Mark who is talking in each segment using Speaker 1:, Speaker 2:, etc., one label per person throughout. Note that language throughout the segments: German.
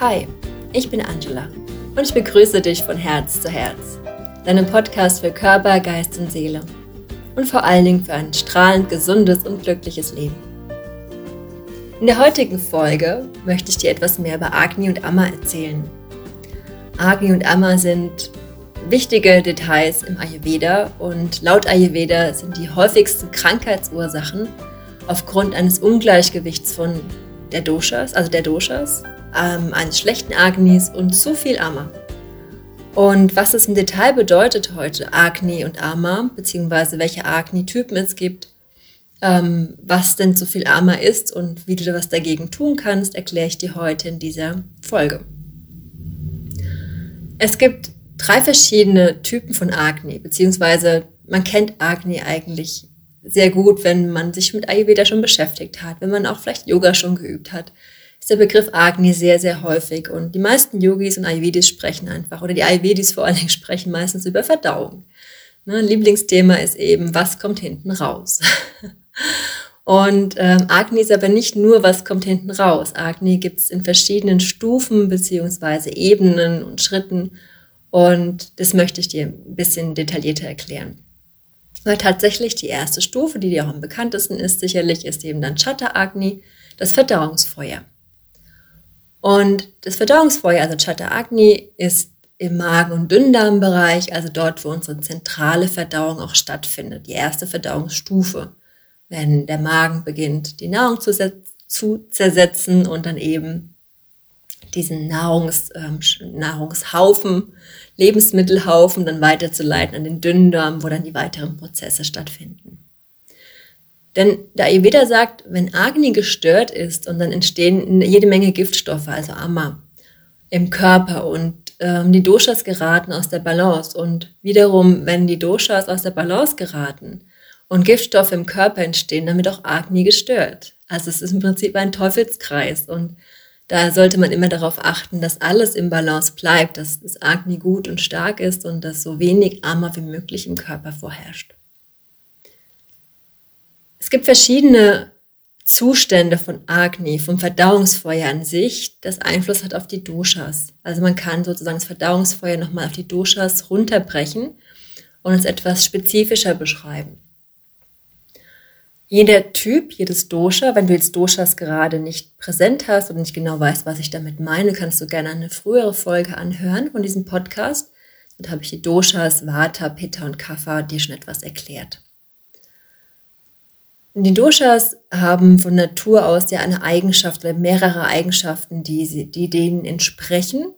Speaker 1: Hi, ich bin Angela und ich begrüße dich von Herz zu Herz, deinem Podcast für Körper, Geist und Seele und vor allen Dingen für ein strahlend gesundes und glückliches Leben. In der heutigen Folge möchte ich dir etwas mehr über Agni und Amma erzählen. Agni und Amma sind wichtige Details im Ayurveda und laut Ayurveda sind die häufigsten Krankheitsursachen aufgrund eines Ungleichgewichts von der Doshas, also der Doshas, ähm, eines schlechten Agnis und zu viel Ama. Und was es im Detail bedeutet heute, Agni und Ama, beziehungsweise welche Agni-Typen es gibt, ähm, was denn zu viel Ama ist und wie du was dagegen tun kannst, erkläre ich dir heute in dieser Folge. Es gibt drei verschiedene Typen von Agni, beziehungsweise man kennt Agni eigentlich sehr gut, wenn man sich mit Ayurveda schon beschäftigt hat, wenn man auch vielleicht Yoga schon geübt hat, ist der Begriff Agni sehr, sehr häufig. Und die meisten Yogis und Ayurvedis sprechen einfach, oder die Ayurvedis vor allen Dingen sprechen meistens über Verdauung. Ne, Lieblingsthema ist eben, was kommt hinten raus? Und ähm, Agni ist aber nicht nur, was kommt hinten raus. Agni gibt es in verschiedenen Stufen beziehungsweise Ebenen und Schritten. Und das möchte ich dir ein bisschen detaillierter erklären. Weil tatsächlich die erste Stufe, die dir auch am bekanntesten ist, sicherlich ist eben dann Chatta Agni, das Verdauungsfeuer. Und das Verdauungsfeuer, also Chatta Agni, ist im Magen- und Dünndarmbereich, also dort, wo unsere zentrale Verdauung auch stattfindet, die erste Verdauungsstufe, wenn der Magen beginnt, die Nahrung zu, zu zersetzen und dann eben diesen Nahrungs, ähm, Nahrungshaufen, Lebensmittelhaufen dann weiterzuleiten an den Dünndarm, wo dann die weiteren Prozesse stattfinden. Denn der Ayurveda sagt, wenn Agni gestört ist und dann entstehen jede Menge Giftstoffe, also Amma, im Körper und ähm, die Doshas geraten aus der Balance und wiederum, wenn die Doshas aus der Balance geraten und Giftstoffe im Körper entstehen, dann wird auch Agni gestört. Also es ist im Prinzip ein Teufelskreis und da sollte man immer darauf achten, dass alles im Balance bleibt, dass das Agni gut und stark ist und dass so wenig Amma wie möglich im Körper vorherrscht. Es gibt verschiedene Zustände von Agni, vom Verdauungsfeuer an sich, das Einfluss hat auf die Doshas. Also man kann sozusagen das Verdauungsfeuer nochmal auf die Doshas runterbrechen und es etwas spezifischer beschreiben. Jeder Typ, jedes Dosha, wenn du jetzt Doshas gerade nicht präsent hast und nicht genau weißt, was ich damit meine, kannst du gerne eine frühere Folge anhören von diesem Podcast. Dort habe ich die Doshas, Vata, Pitta und Kapha dir schon etwas erklärt. Die Doshas haben von Natur aus ja eine Eigenschaft oder mehrere Eigenschaften, die, sie, die denen entsprechen.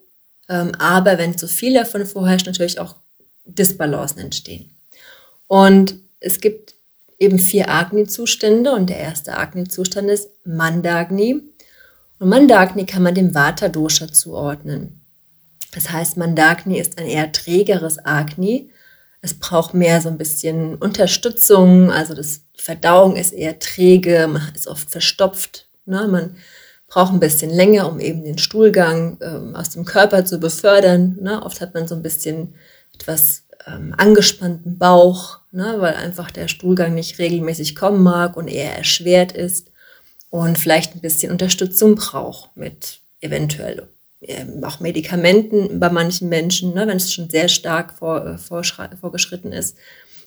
Speaker 1: Ähm, aber wenn zu viel davon vorherrscht, natürlich auch Disbalancen entstehen. Und es gibt eben vier Agni-Zustände und der erste Agni-Zustand ist Mandagni. Und Mandagni kann man dem Vata-Dosha zuordnen. Das heißt, Mandagni ist ein eher trägeres Agni. Es braucht mehr so ein bisschen Unterstützung, also das Verdauung ist eher träge, man ist oft verstopft. Ne? Man braucht ein bisschen länger, um eben den Stuhlgang ähm, aus dem Körper zu befördern. Ne? Oft hat man so ein bisschen etwas ähm, angespannten Bauch, ne? weil einfach der Stuhlgang nicht regelmäßig kommen mag und eher erschwert ist und vielleicht ein bisschen Unterstützung braucht mit eventuell auch Medikamenten bei manchen Menschen, ne? wenn es schon sehr stark vor, äh, vorgeschritten ist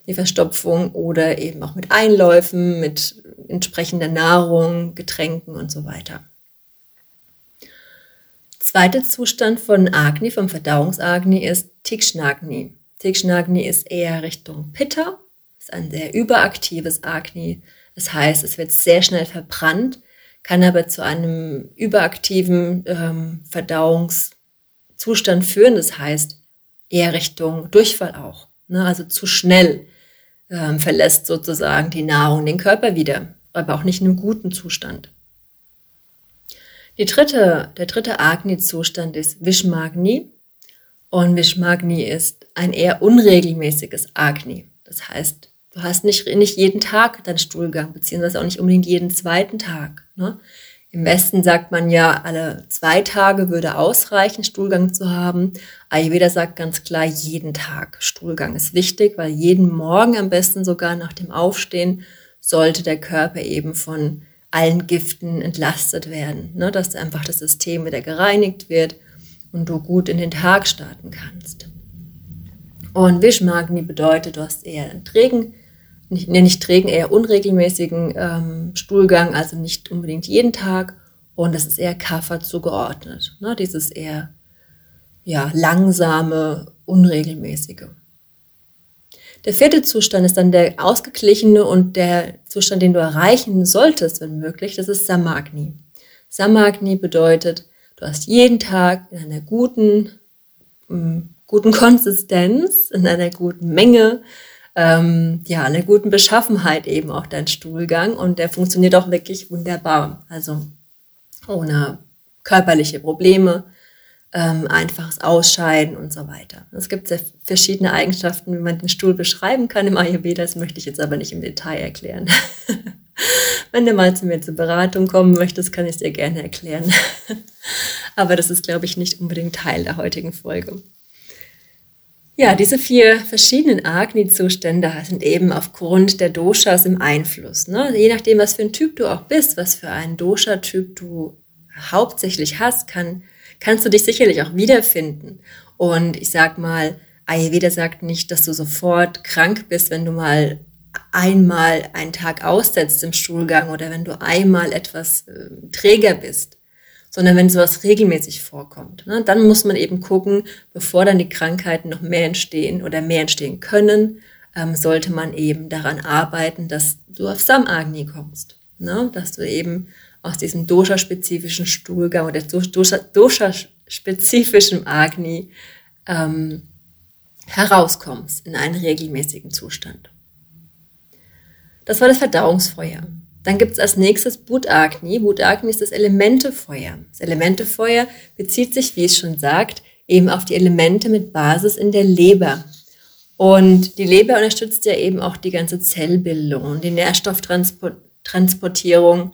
Speaker 1: die Verstopfung oder eben auch mit Einläufen, mit entsprechender Nahrung, Getränken und so weiter. Zweiter Zustand von Agni, vom Verdauungsagni, ist Tikshnagni. Tikshnagni ist eher Richtung Pitta, ist ein sehr überaktives Agni. Das heißt, es wird sehr schnell verbrannt, kann aber zu einem überaktiven ähm, Verdauungszustand führen. Das heißt, eher Richtung Durchfall auch. Ne? Also zu schnell ähm, verlässt sozusagen die Nahrung den Körper wieder, aber auch nicht in einem guten Zustand. Die dritte, der dritte Agni-Zustand ist Vishmagni. Und Vishmagni ist ein eher unregelmäßiges Agni. Das heißt, du hast nicht, nicht jeden Tag deinen Stuhlgang, beziehungsweise auch nicht unbedingt jeden zweiten Tag. Ne? Im Westen sagt man ja, alle zwei Tage würde ausreichen, Stuhlgang zu haben. Ayurveda sagt ganz klar, jeden Tag Stuhlgang ist wichtig, weil jeden Morgen am besten sogar nach dem Aufstehen sollte der Körper eben von allen Giften entlastet werden, ne? dass einfach das System wieder gereinigt wird und du gut in den Tag starten kannst. Und Vishmagni bedeutet, du hast eher einen trägen, nicht, nicht trägen, eher unregelmäßigen ähm, Stuhlgang, also nicht unbedingt jeden Tag. Und das ist eher Kapha zugeordnet. Ne? Dieses eher ja, langsame, unregelmäßige. Der vierte Zustand ist dann der ausgeglichene und der Zustand, den du erreichen solltest, wenn möglich, das ist Samagni. Samagni bedeutet, du hast jeden Tag in einer guten, mm, guten Konsistenz, in einer guten Menge, ähm, ja, einer guten Beschaffenheit eben auch dein Stuhlgang und der funktioniert auch wirklich wunderbar. Also ohne körperliche Probleme, ähm, einfaches Ausscheiden und so weiter. Es gibt sehr verschiedene Eigenschaften, wie man den Stuhl beschreiben kann im Ayurveda. Das möchte ich jetzt aber nicht im Detail erklären. Wenn du mal zu mir zur Beratung kommen möchtest, kann ich es dir gerne erklären. aber das ist, glaube ich, nicht unbedingt Teil der heutigen Folge. Ja, diese vier verschiedenen Agni-Zustände sind eben aufgrund der Doshas im Einfluss. Ne? Je nachdem, was für ein Typ du auch bist, was für einen Dosha-Typ du hauptsächlich hast, kann kannst du dich sicherlich auch wiederfinden. Und ich sag mal, Ayurveda sagt nicht, dass du sofort krank bist, wenn du mal einmal einen Tag aussetzt im Stuhlgang oder wenn du einmal etwas äh, träger bist, sondern wenn sowas regelmäßig vorkommt. Ne, dann muss man eben gucken, bevor dann die Krankheiten noch mehr entstehen oder mehr entstehen können, ähm, sollte man eben daran arbeiten, dass du auf Samagni kommst. Ne, dass du eben aus diesem dosha-spezifischen Stuhlgang oder dosha-spezifischen Agni ähm, herauskommst in einen regelmäßigen Zustand. Das war das Verdauungsfeuer. Dann gibt es als nächstes Bhut-Agni. Bhut-Agni ist das Elementefeuer. Das Elementefeuer bezieht sich, wie es schon sagt, eben auf die Elemente mit Basis in der Leber. Und die Leber unterstützt ja eben auch die ganze Zellbildung und die Nährstofftransportierung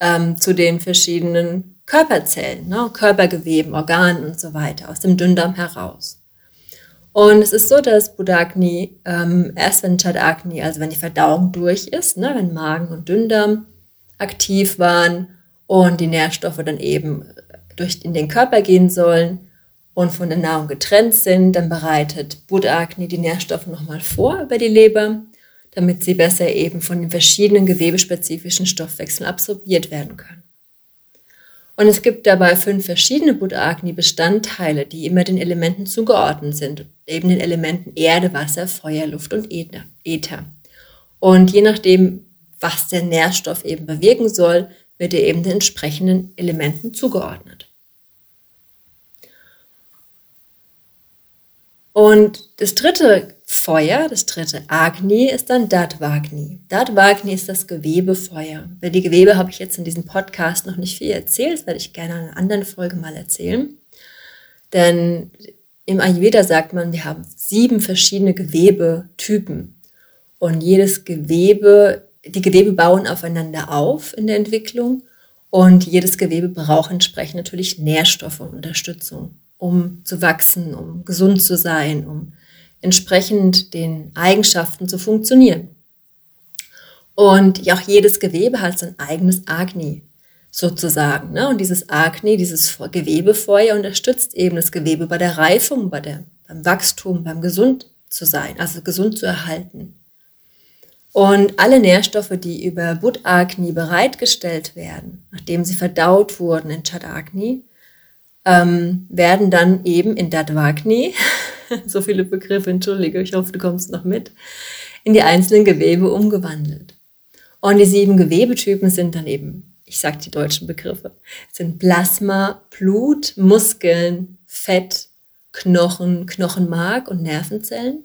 Speaker 1: ähm, zu den verschiedenen Körperzellen, ne, Körpergeweben, Organen und so weiter aus dem Dünndarm heraus. Und es ist so, dass Budagni ähm, erst wenn Chadagni, also wenn die Verdauung durch ist, ne, wenn Magen und Dünndarm aktiv waren und die Nährstoffe dann eben durch in den Körper gehen sollen und von der Nahrung getrennt sind, dann bereitet Budagni die Nährstoffe nochmal vor über die Leber damit sie besser eben von den verschiedenen gewebespezifischen Stoffwechseln absorbiert werden können. Und es gibt dabei fünf verschiedene Buddha-Agni-Bestandteile, die immer den Elementen zugeordnet sind, eben den Elementen Erde, Wasser, Feuer, Luft und Äther. Und je nachdem, was der Nährstoff eben bewirken soll, wird er eben den entsprechenden Elementen zugeordnet. Und das dritte Feuer, das dritte Agni, ist dann Datvagni. Datvagni ist das Gewebefeuer. Über die Gewebe habe ich jetzt in diesem Podcast noch nicht viel erzählt, das werde ich gerne in einer anderen Folge mal erzählen. Denn im Ayurveda sagt man, wir haben sieben verschiedene Gewebetypen. Und jedes Gewebe, die Gewebe bauen aufeinander auf in der Entwicklung. Und jedes Gewebe braucht entsprechend natürlich Nährstoffe und Unterstützung, um zu wachsen, um gesund zu sein, um entsprechend den Eigenschaften zu funktionieren. Und auch jedes Gewebe hat sein eigenes Agni sozusagen. Ne? Und dieses Agni, dieses Gewebefeuer unterstützt eben das Gewebe bei der Reifung, bei der, beim Wachstum, beim gesund zu sein, also gesund zu erhalten. Und alle Nährstoffe, die über Buddhagni bereitgestellt werden, nachdem sie verdaut wurden in Chadagni, ähm, werden dann eben in Dadvagni so viele Begriffe, entschuldige, ich hoffe, du kommst noch mit, in die einzelnen Gewebe umgewandelt. Und die sieben Gewebetypen sind dann eben, ich sage die deutschen Begriffe, sind Plasma, Blut, Muskeln, Fett, Knochen, Knochenmark und Nervenzellen.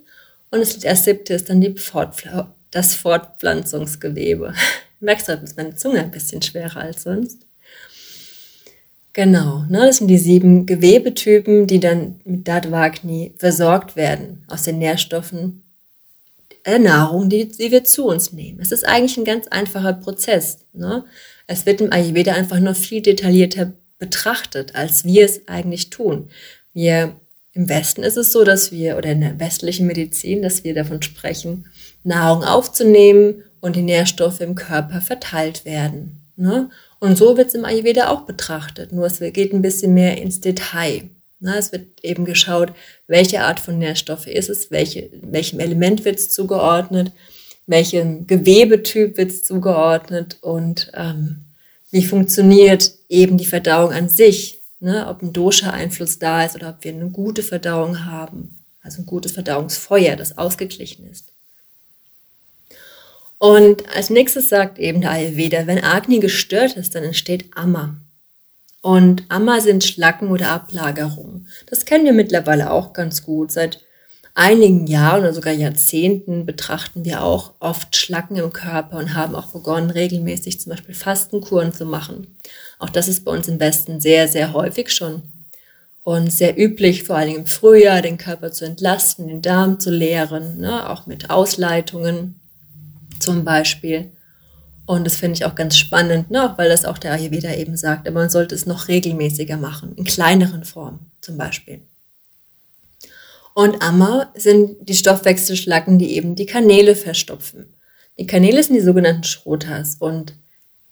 Speaker 1: Und das siebte ist dann die Fortpfl das Fortpflanzungsgewebe. Merkst du, ist meine Zunge ein bisschen schwerer als sonst. Genau, ne, das sind die sieben Gewebetypen, die dann mit Dadvagni versorgt werden aus den Nährstoffen der Nahrung, die, die wir zu uns nehmen. Es ist eigentlich ein ganz einfacher Prozess. Ne? Es wird im Ayurveda einfach nur viel detaillierter betrachtet, als wir es eigentlich tun. Wir im Westen ist es so, dass wir, oder in der westlichen Medizin, dass wir davon sprechen, Nahrung aufzunehmen und die Nährstoffe im Körper verteilt werden. Ne? Und so wird es im Ayurveda auch betrachtet, nur es geht ein bisschen mehr ins Detail. Ne? Es wird eben geschaut, welche Art von Nährstoffe ist es, welche, welchem Element wird es zugeordnet, welchem Gewebetyp wird es zugeordnet und ähm, wie funktioniert eben die Verdauung an sich, ne? ob ein Dosha-Einfluss da ist oder ob wir eine gute Verdauung haben, also ein gutes Verdauungsfeuer, das ausgeglichen ist. Und als nächstes sagt eben der Ayurveda, wenn Agni gestört ist, dann entsteht Amma. Und Amma sind Schlacken oder Ablagerungen. Das kennen wir mittlerweile auch ganz gut. Seit einigen Jahren oder sogar Jahrzehnten betrachten wir auch oft Schlacken im Körper und haben auch begonnen, regelmäßig zum Beispiel Fastenkuren zu machen. Auch das ist bei uns im Westen sehr, sehr häufig schon und sehr üblich, vor allem im Frühjahr, den Körper zu entlasten, den Darm zu leeren, ne, auch mit Ausleitungen zum Beispiel. Und das finde ich auch ganz spannend, ne, weil das auch der Ayurveda eben sagt, aber man sollte es noch regelmäßiger machen, in kleineren Formen zum Beispiel. Und Amma sind die Stoffwechselschlacken, die eben die Kanäle verstopfen. Die Kanäle sind die sogenannten Schrotas und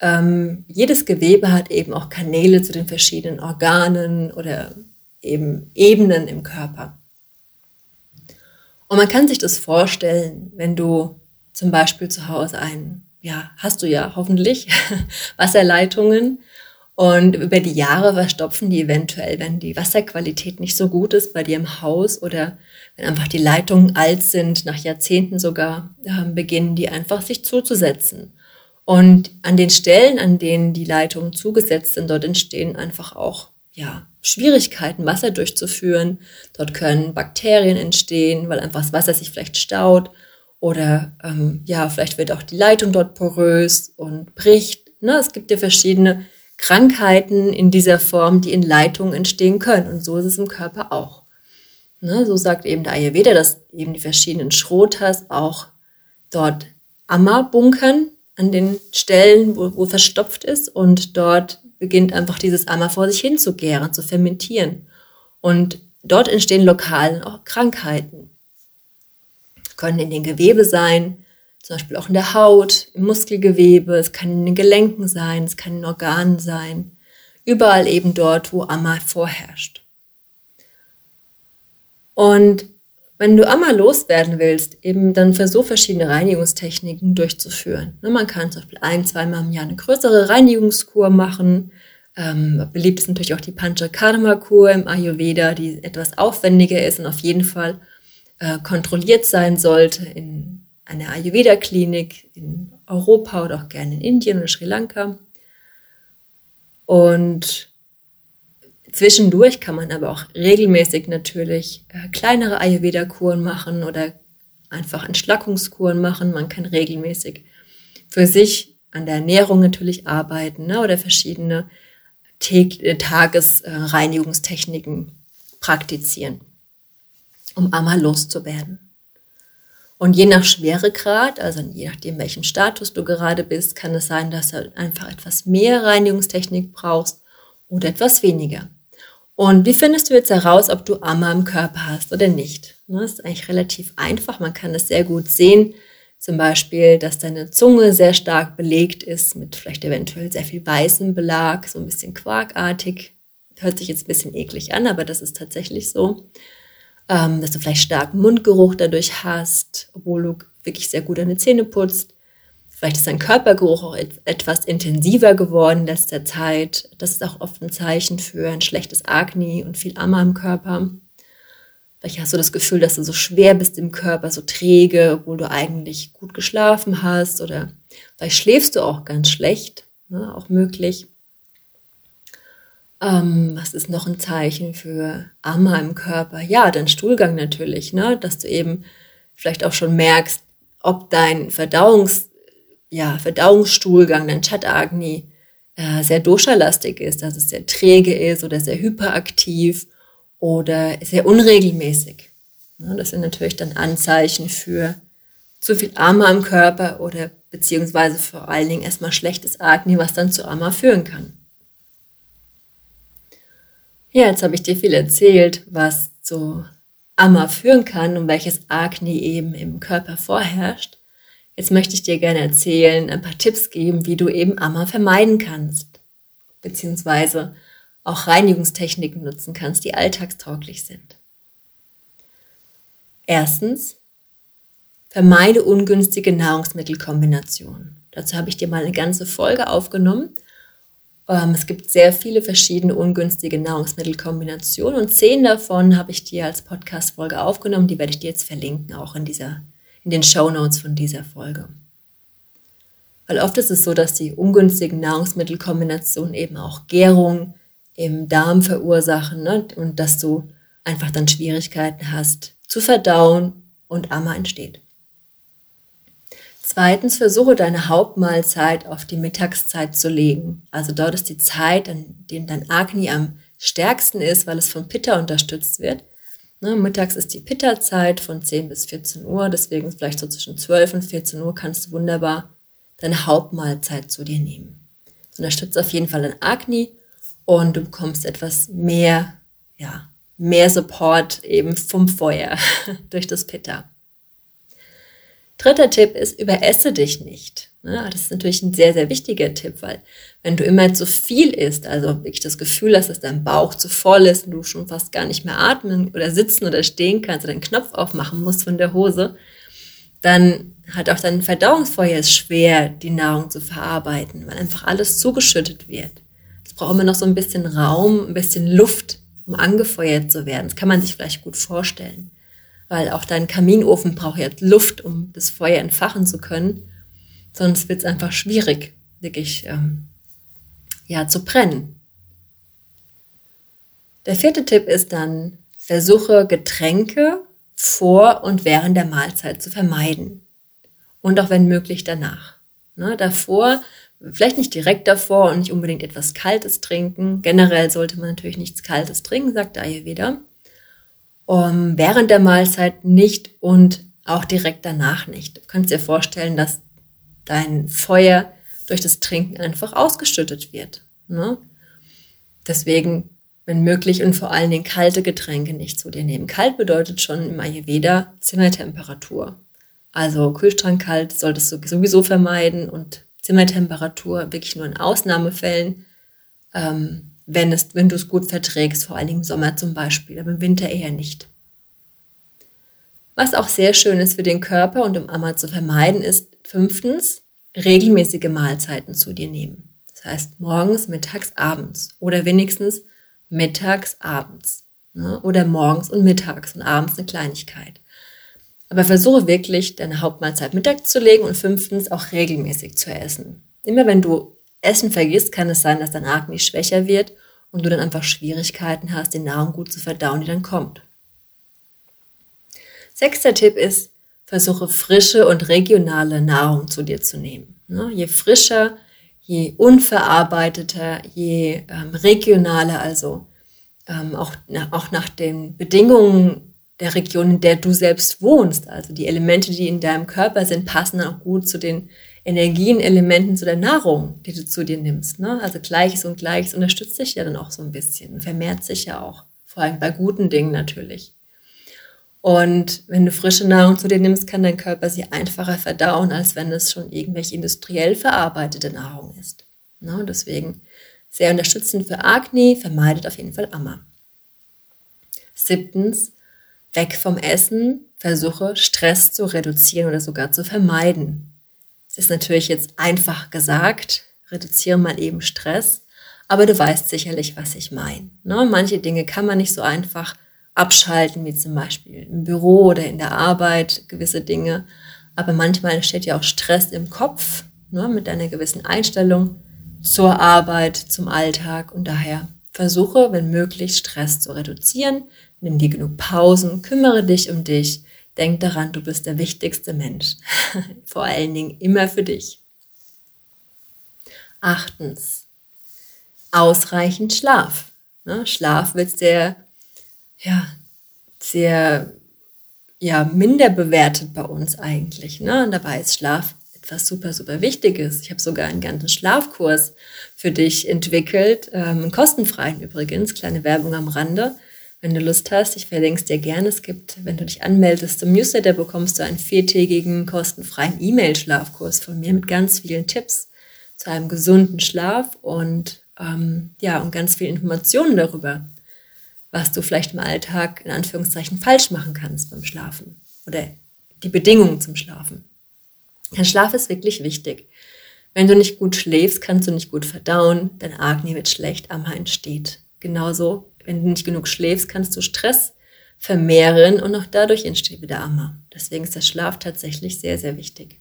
Speaker 1: ähm, jedes Gewebe hat eben auch Kanäle zu den verschiedenen Organen oder eben Ebenen im Körper. Und man kann sich das vorstellen, wenn du zum Beispiel zu Hause ein, ja, hast du ja hoffentlich, Wasserleitungen und über die Jahre verstopfen die eventuell, wenn die Wasserqualität nicht so gut ist bei dir im Haus oder wenn einfach die Leitungen alt sind, nach Jahrzehnten sogar, äh, beginnen die einfach sich zuzusetzen. Und an den Stellen, an denen die Leitungen zugesetzt sind, dort entstehen einfach auch, ja, Schwierigkeiten, Wasser durchzuführen. Dort können Bakterien entstehen, weil einfach das Wasser sich vielleicht staut oder ähm, ja, vielleicht wird auch die Leitung dort porös und bricht. Ne? Es gibt ja verschiedene Krankheiten in dieser Form, die in Leitungen entstehen können. Und so ist es im Körper auch. Ne, so sagt eben der Ayurveda, dass eben die verschiedenen Schrotas auch dort Amma bunkern an den Stellen, wo, wo verstopft ist. Und dort beginnt einfach dieses Amma vor sich hin zu gären, zu fermentieren. Und dort entstehen lokal auch Krankheiten. Können in den Gewebe sein, zum Beispiel auch in der Haut, im Muskelgewebe, es kann in den Gelenken sein, es kann in Organen sein, überall eben dort, wo Amma vorherrscht. Und wenn du Amma loswerden willst, eben dann versuch verschiedene Reinigungstechniken durchzuführen. Ne, man kann zum Beispiel ein, zweimal im Jahr eine größere Reinigungskur machen. Ähm, beliebt ist natürlich auch die Panchakarma-Kur im Ayurveda, die etwas aufwendiger ist und auf jeden Fall äh, kontrolliert sein sollte in eine Ayurveda-Klinik in Europa oder auch gerne in Indien oder Sri Lanka. Und zwischendurch kann man aber auch regelmäßig natürlich äh, kleinere Ayurveda-Kuren machen oder einfach Entschlackungskuren machen. Man kann regelmäßig für sich an der Ernährung natürlich arbeiten ne, oder verschiedene äh, Tagesreinigungstechniken praktizieren, um einmal loszuwerden. Und je nach Schweregrad, also je nachdem, welchem Status du gerade bist, kann es sein, dass du einfach etwas mehr Reinigungstechnik brauchst oder etwas weniger. Und wie findest du jetzt heraus, ob du Amma im Körper hast oder nicht? Das ne, ist eigentlich relativ einfach. Man kann es sehr gut sehen. Zum Beispiel, dass deine Zunge sehr stark belegt ist mit vielleicht eventuell sehr viel weißem Belag, so ein bisschen quarkartig. Hört sich jetzt ein bisschen eklig an, aber das ist tatsächlich so ähm, dass du vielleicht starken Mundgeruch dadurch hast, obwohl du wirklich sehr gut deine Zähne putzt. Vielleicht ist dein Körpergeruch auch etwas intensiver geworden in letzter Zeit. Das ist auch oft ein Zeichen für ein schlechtes Agni und viel Amma im Körper. Vielleicht hast du das Gefühl, dass du so schwer bist im Körper, so träge, obwohl du eigentlich gut geschlafen hast. Oder vielleicht schläfst du auch ganz schlecht, ne, auch möglich. Ähm, was ist noch ein Zeichen für Amma im Körper? Ja, dein Stuhlgang natürlich, ne? dass du eben vielleicht auch schon merkst, ob dein Verdauungs, ja, Verdauungsstuhlgang, dein Chatagni, äh, sehr doshalastig ist, dass es sehr träge ist oder sehr hyperaktiv oder sehr unregelmäßig. Ne? Das sind natürlich dann Anzeichen für zu viel Ama im Körper oder beziehungsweise vor allen Dingen erstmal schlechtes Agni, was dann zu Ama führen kann. Ja, jetzt habe ich dir viel erzählt, was zu Amma führen kann und welches Agni eben im Körper vorherrscht. Jetzt möchte ich dir gerne erzählen, ein paar Tipps geben, wie du eben Ammer vermeiden kannst, beziehungsweise auch Reinigungstechniken nutzen kannst, die alltagstauglich sind. Erstens, vermeide ungünstige Nahrungsmittelkombinationen. Dazu habe ich dir mal eine ganze Folge aufgenommen. Ähm, es gibt sehr viele verschiedene ungünstige Nahrungsmittelkombinationen und zehn davon habe ich dir als Podcast-Folge aufgenommen. Die werde ich dir jetzt verlinken, auch in, dieser, in den Show Notes von dieser Folge. Weil oft ist es so, dass die ungünstigen Nahrungsmittelkombinationen eben auch Gärung im Darm verursachen ne? und dass du einfach dann Schwierigkeiten hast zu verdauen und Amma entsteht. Zweitens, versuche deine Hauptmahlzeit auf die Mittagszeit zu legen. Also dort ist die Zeit, an dem dein Agni am stärksten ist, weil es von Pitta unterstützt wird. Ne, mittags ist die Pitta-Zeit von 10 bis 14 Uhr, deswegen vielleicht so zwischen 12 und 14 Uhr kannst du wunderbar deine Hauptmahlzeit zu dir nehmen. Das unterstützt auf jeden Fall dein Agni und du bekommst etwas mehr, ja, mehr Support eben vom Feuer durch das Pitta. Dritter Tipp ist, überesse dich nicht. Das ist natürlich ein sehr, sehr wichtiger Tipp, weil wenn du immer zu viel isst, also wirklich das Gefühl hast, dass dein Bauch zu voll ist und du schon fast gar nicht mehr atmen oder sitzen oder stehen kannst oder den Knopf aufmachen musst von der Hose, dann hat auch dein Verdauungsfeuer es schwer, die Nahrung zu verarbeiten, weil einfach alles zugeschüttet wird. Es braucht immer noch so ein bisschen Raum, ein bisschen Luft, um angefeuert zu werden. Das kann man sich vielleicht gut vorstellen weil auch dein Kaminofen braucht jetzt Luft, um das Feuer entfachen zu können. Sonst wird es einfach schwierig, wirklich ähm, ja, zu brennen. Der vierte Tipp ist dann, versuche Getränke vor und während der Mahlzeit zu vermeiden. Und auch wenn möglich danach. Ne, davor, vielleicht nicht direkt davor und nicht unbedingt etwas Kaltes trinken. Generell sollte man natürlich nichts Kaltes trinken, sagt Ayurveda um, während der Mahlzeit nicht und auch direkt danach nicht. Du kannst dir vorstellen, dass dein Feuer durch das Trinken einfach ausgeschüttet wird. Ne? Deswegen, wenn möglich und vor allen Dingen kalte Getränke nicht zu dir nehmen. Kalt bedeutet schon im Ayurveda Zimmertemperatur. Also Kühlschrank kalt solltest du sowieso vermeiden und Zimmertemperatur wirklich nur in Ausnahmefällen. Ähm, wenn, es, wenn du es gut verträgst, vor allen Dingen im Sommer zum Beispiel, aber im Winter eher nicht. Was auch sehr schön ist für den Körper und um Amma zu vermeiden, ist fünftens, regelmäßige Mahlzeiten zu dir nehmen. Das heißt morgens, mittags, abends oder wenigstens mittags, abends. Ne? Oder morgens und mittags und abends eine Kleinigkeit. Aber versuche wirklich, deine Hauptmahlzeit mittags zu legen und fünftens auch regelmäßig zu essen. Immer wenn du Essen vergisst, kann es sein, dass dein Agni schwächer wird und du dann einfach Schwierigkeiten hast, die Nahrung gut zu verdauen, die dann kommt. Sechster Tipp ist, versuche frische und regionale Nahrung zu dir zu nehmen. Ne? Je frischer, je unverarbeiteter, je ähm, regionaler, also ähm, auch, auch nach den Bedingungen der Region, in der du selbst wohnst. Also die Elemente, die in deinem Körper sind, passen auch gut zu den Energienelementen zu der Nahrung, die du zu dir nimmst. Ne? Also Gleiches und Gleiches unterstützt sich ja dann auch so ein bisschen, vermehrt sich ja auch, vor allem bei guten Dingen natürlich. Und wenn du frische Nahrung zu dir nimmst, kann dein Körper sie einfacher verdauen, als wenn es schon irgendwelche industriell verarbeitete Nahrung ist. Ne? Deswegen sehr unterstützend für Agni, vermeidet auf jeden Fall Amma. Siebtens, weg vom Essen, versuche Stress zu reduzieren oder sogar zu vermeiden. Ist natürlich jetzt einfach gesagt, reduziere mal eben Stress, aber du weißt sicherlich, was ich meine. Ne? Manche Dinge kann man nicht so einfach abschalten, wie zum Beispiel im Büro oder in der Arbeit, gewisse Dinge. Aber manchmal entsteht ja auch Stress im Kopf ne? mit einer gewissen Einstellung zur Arbeit, zum Alltag und daher versuche, wenn möglich, Stress zu reduzieren. Nimm dir genug Pausen, kümmere dich um dich, Denk daran, du bist der wichtigste Mensch. Vor allen Dingen immer für dich. Achtens, ausreichend Schlaf. Ne? Schlaf wird sehr, ja, sehr, ja, minder bewertet bei uns eigentlich. Ne? Und dabei ist Schlaf etwas super, super Wichtiges. Ich habe sogar einen ganzen Schlafkurs für dich entwickelt, ähm, kostenfreien übrigens, kleine Werbung am Rande Wenn du Lust hast, ich verlinke es dir gerne. Es gibt, wenn du dich anmeldest zum Newsletter, bekommst du einen viertägigen kostenfreien E-Mail-Schlafkurs von mir mit ganz vielen Tipps zu einem gesunden Schlaf und ähm, ja und ganz vielen Informationen darüber, was du vielleicht im Alltag in Anführungszeichen falsch machen kannst beim Schlafen oder die Bedingungen zum Schlafen. Dein Schlaf ist wirklich wichtig. Wenn du nicht gut schläfst, kannst du nicht gut verdauen, dein Agni wird schlecht, Amma entsteht. Genauso wenn du nicht genug schläfst, kannst du Stress vermehren und auch dadurch entsteht wieder Amma. Deswegen ist der Schlaf tatsächlich sehr, sehr wichtig.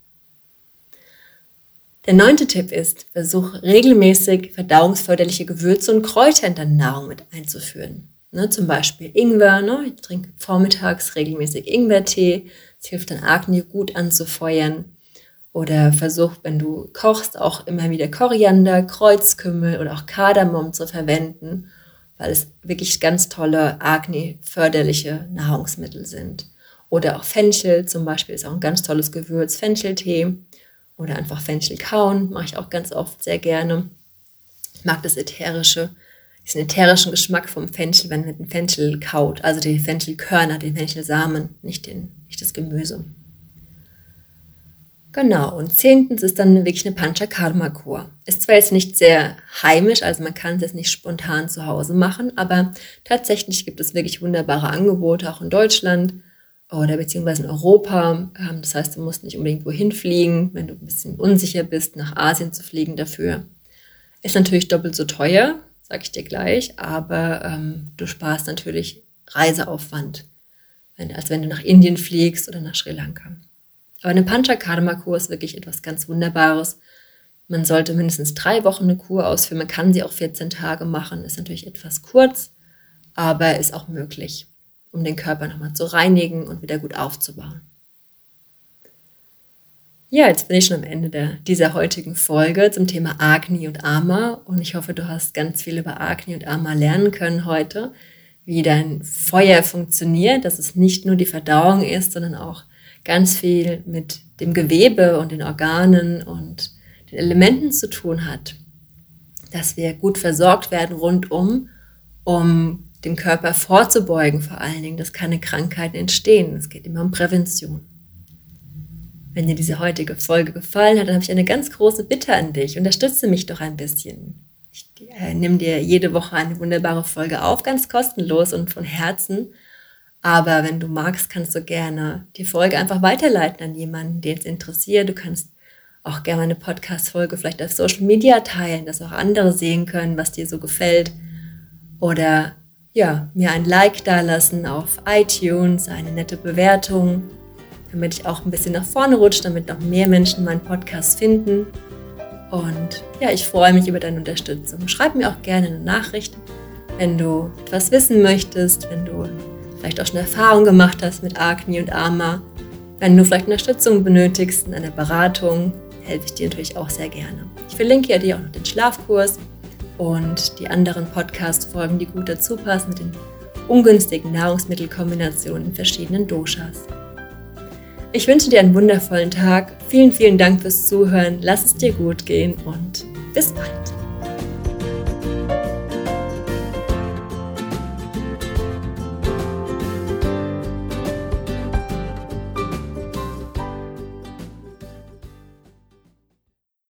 Speaker 1: Der neunte Tipp ist, versuch regelmäßig verdauungsförderliche Gewürze und Kräuter in deine Nahrung mit einzuführen. Ne, zum Beispiel Ingwer, ne? ich trinke vormittags regelmäßig Ingwertee, es hilft dann Agni gut anzufeuern. Oder versuch, wenn du kochst, auch immer wieder Koriander, Kreuzkümmel oder auch Kardamom zu verwenden weil es wirklich ganz tolle Akne-förderliche Nahrungsmittel sind. Oder auch Fenchel zum Beispiel ist auch ein ganz tolles Gewürz, Fencheltee oder einfach Fenchel kauen, mache ich auch ganz oft sehr gerne. Ich mag das ätherische, diesen ätherischen Geschmack vom Fenchel, wenn man den Fenchel kaut, also die Fenchelkörner, den Fenchelsamen, nicht, den, nicht das Gemüse. Genau, und zehntens ist dann wirklich eine Panchakarma-Kur. Ist zwar jetzt nicht sehr heimisch, also man kann es jetzt nicht spontan zu Hause machen, aber tatsächlich gibt es wirklich wunderbare Angebote, auch in Deutschland oder beziehungsweise in Europa. Ähm, das heißt, du musst nicht unbedingt wohin fliegen, wenn du ein bisschen unsicher bist, nach Asien zu fliegen dafür. Ist natürlich doppelt so teuer, sag ich dir gleich, aber ähm, du sparst natürlich Reiseaufwand, als wenn du nach Indien fliegst oder nach Sri Lanka. Aber eine Panchakarma-Kur ist wirklich etwas ganz Wunderbares. Man sollte mindestens drei Wochen eine Kur ausführen. Man kann sie auch 14 Tage machen. Ist natürlich etwas kurz, aber ist auch möglich, um den Körper nochmal zu reinigen und wieder gut aufzubauen. Ja, jetzt bin ich schon am Ende der, dieser heutigen Folge zum Thema Agni und Ama und ich hoffe, du hast ganz viel über Agni und Ama lernen können heute, wie dein Feuer funktioniert, dass es nicht nur die Verdauung ist, sondern auch ganz viel mit dem Gewebe und den Organen und den Elementen zu tun hat, dass wir gut versorgt werden rundum, um dem Körper vorzubeugen, vor allen Dingen, dass keine Krankheiten entstehen. Es geht immer um Prävention. Wenn dir diese heutige Folge gefallen hat, dann habe ich eine ganz große Bitte an dich. Unterstütze mich doch ein bisschen. Ich äh, nehme dir jede Woche eine wunderbare Folge auf, ganz kostenlos und von Herzen. Aber wenn du magst, kannst du gerne die Folge einfach weiterleiten an jemanden, den es interessiert. Du kannst auch gerne eine Podcast-Folge vielleicht auf Social Media teilen, dass auch andere sehen können, was dir so gefällt. Oder ja, mir ein Like dalassen auf iTunes, eine nette Bewertung, damit ich auch ein bisschen nach vorne rutsche, damit noch mehr Menschen meinen Podcast finden. Und ja, ich freue mich über deine Unterstützung. Schreib mir auch gerne eine Nachricht, wenn du etwas wissen möchtest, wenn du vielleicht auch schon Erfahrung gemacht hast mit Agni und Ama. Wenn du vielleicht Unterstützung benötigst in einer Beratung, helfe ich dir natürlich auch sehr gerne. Ich verlinke dir auch noch den Schlafkurs und die anderen Podcast-Folgen, die gut dazu passen mit den ungünstigen Nahrungsmittelkombinationen in verschiedenen Doshas. Ich wünsche dir einen wundervollen Tag. Vielen, vielen Dank fürs Zuhören. Lass es dir gut gehen und bis bald.